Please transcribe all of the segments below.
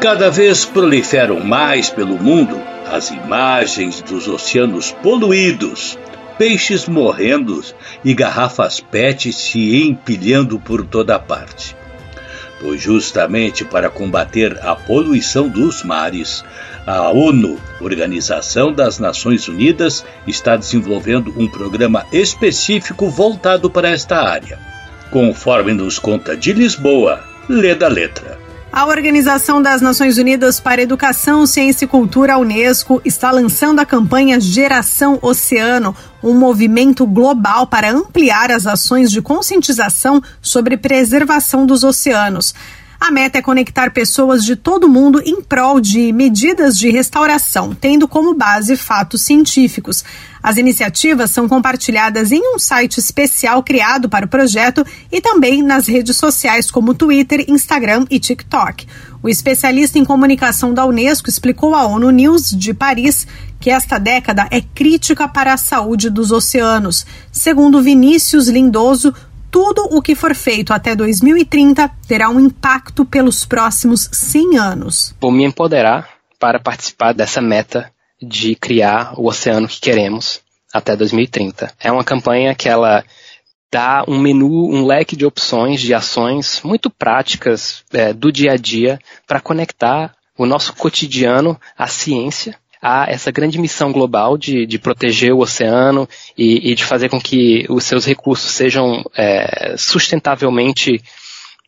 Cada vez proliferam mais pelo mundo as imagens dos oceanos poluídos, peixes morrendo e garrafas PET se empilhando por toda parte. Pois justamente para combater a poluição dos mares, a ONU, Organização das Nações Unidas, está desenvolvendo um programa específico voltado para esta área. Conforme nos conta de Lisboa, lê da letra. A Organização das Nações Unidas para Educação, Ciência e Cultura, a Unesco, está lançando a campanha Geração Oceano, um movimento global para ampliar as ações de conscientização sobre preservação dos oceanos. A meta é conectar pessoas de todo mundo em prol de medidas de restauração, tendo como base fatos científicos. As iniciativas são compartilhadas em um site especial criado para o projeto e também nas redes sociais como Twitter, Instagram e TikTok. O especialista em comunicação da Unesco explicou à ONU News de Paris que esta década é crítica para a saúde dos oceanos. Segundo Vinícius Lindoso, tudo o que for feito até 2030 terá um impacto pelos próximos 100 anos. Vou me empoderar para participar dessa meta de criar o oceano que queremos até 2030. É uma campanha que ela dá um menu, um leque de opções, de ações muito práticas é, do dia a dia para conectar o nosso cotidiano à ciência a essa grande missão global de, de proteger o oceano e, e, de fazer com que os seus recursos sejam é, sustentavelmente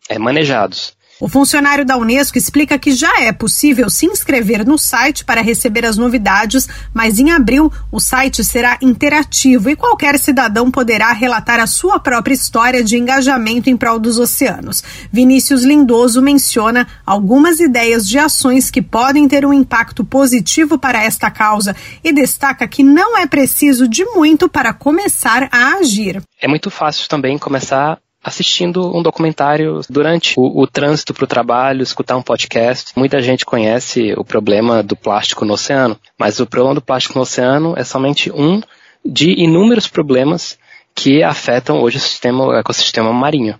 é, manejados. O funcionário da Unesco explica que já é possível se inscrever no site para receber as novidades, mas em abril o site será interativo e qualquer cidadão poderá relatar a sua própria história de engajamento em prol dos oceanos. Vinícius Lindoso menciona algumas ideias de ações que podem ter um impacto positivo para esta causa e destaca que não é preciso de muito para começar a agir. É muito fácil também começar assistindo um documentário durante o, o trânsito para o trabalho, escutar um podcast. Muita gente conhece o problema do plástico no oceano, mas o problema do plástico no oceano é somente um de inúmeros problemas que afetam hoje o, sistema, o ecossistema marinho.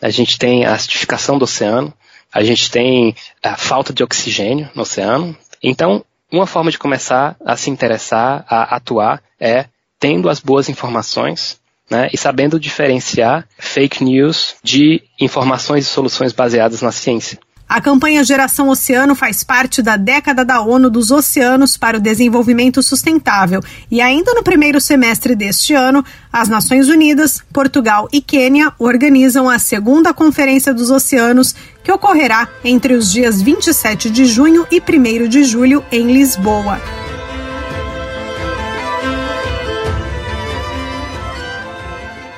A gente tem a acidificação do oceano, a gente tem a falta de oxigênio no oceano. Então, uma forma de começar a se interessar, a atuar, é tendo as boas informações né, e sabendo diferenciar fake news de informações e soluções baseadas na ciência. A campanha Geração Oceano faz parte da década da ONU dos Oceanos para o Desenvolvimento Sustentável e ainda no primeiro semestre deste ano, as Nações Unidas, Portugal e Quênia organizam a segunda Conferência dos Oceanos, que ocorrerá entre os dias 27 de junho e 1 de julho em Lisboa.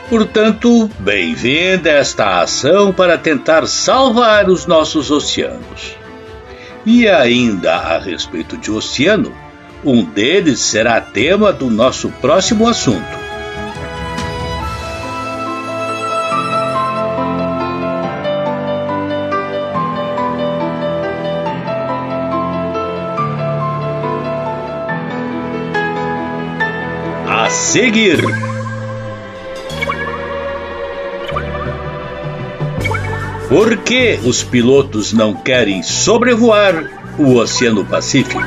Portanto, bem-vinda esta ação para tentar salvar os nossos oceanos. E ainda a respeito de oceano, um deles será tema do nosso próximo assunto. A seguir. Por que os pilotos não querem sobrevoar o Oceano Pacífico?